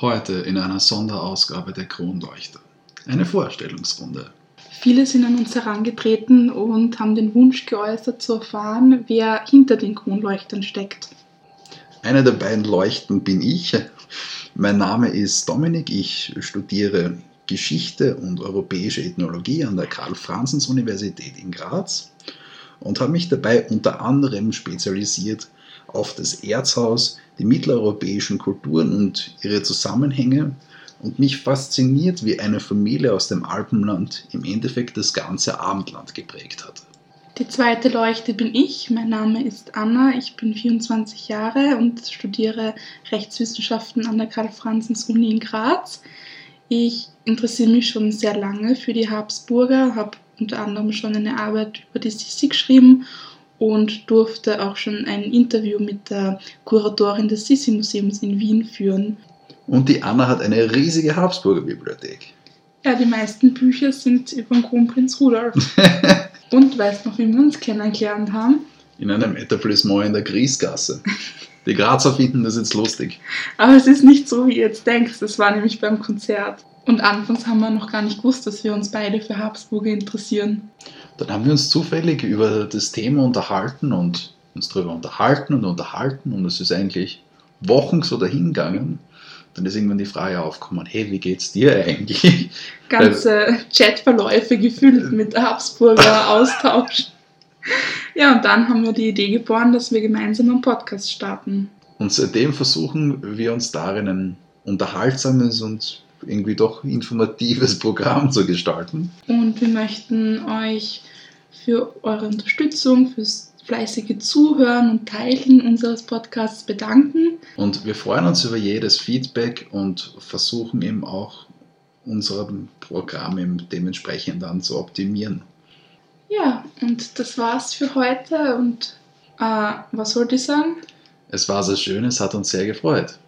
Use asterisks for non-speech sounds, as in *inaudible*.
Heute in einer Sonderausgabe der Kronleuchter. Eine Vorstellungsrunde. Viele sind an uns herangetreten und haben den Wunsch geäußert zu erfahren, wer hinter den Kronleuchtern steckt. Einer der beiden Leuchten bin ich. Mein Name ist Dominik. Ich studiere Geschichte und europäische Ethnologie an der Karl-Franzens-Universität in Graz und habe mich dabei unter anderem spezialisiert auf das Erzhaus, die mitteleuropäischen Kulturen und ihre Zusammenhänge und mich fasziniert, wie eine Familie aus dem Alpenland im Endeffekt das ganze Abendland geprägt hat. Die zweite Leuchte bin ich. Mein Name ist Anna. Ich bin 24 Jahre und studiere Rechtswissenschaften an der Karl-Franzens-Uni in Graz. Ich interessiere mich schon sehr lange für die Habsburger, habe unter anderem schon eine Arbeit über die Sissi geschrieben und durfte auch schon ein Interview mit der Kuratorin des Sissi-Museums in Wien führen. Und die Anna hat eine riesige Habsburger Bibliothek. Ja, die meisten Bücher sind über den Kronprinz Rudolf. *laughs* und weißt noch, wie wir uns kennengelernt haben? In einem Etablissement in der Griesgasse. *laughs* Die Grazer finden das jetzt lustig. Aber es ist nicht so, wie ihr jetzt denkt. Das war nämlich beim Konzert. Und anfangs haben wir noch gar nicht gewusst, dass wir uns beide für Habsburger interessieren. Dann haben wir uns zufällig über das Thema unterhalten und uns darüber unterhalten und unterhalten und es ist eigentlich Wochen so dahingegangen. Dann ist irgendwann die Frage aufgekommen, hey, wie geht's dir eigentlich? Ganze Chatverläufe gefüllt mit Habsburger Austausch. Ja, und dann haben wir die Idee geboren, dass wir gemeinsam einen Podcast starten. Und seitdem versuchen wir uns darin ein unterhaltsames und irgendwie doch informatives *laughs* Programm zu gestalten. Und wir möchten euch für eure Unterstützung, fürs fleißige Zuhören und Teilen unseres Podcasts bedanken. Und wir freuen uns über jedes Feedback und versuchen eben auch unser Programm dementsprechend dann zu optimieren. Ja, und das war's für heute. Und äh, was wollte ich sagen? Es war sehr schön, es hat uns sehr gefreut.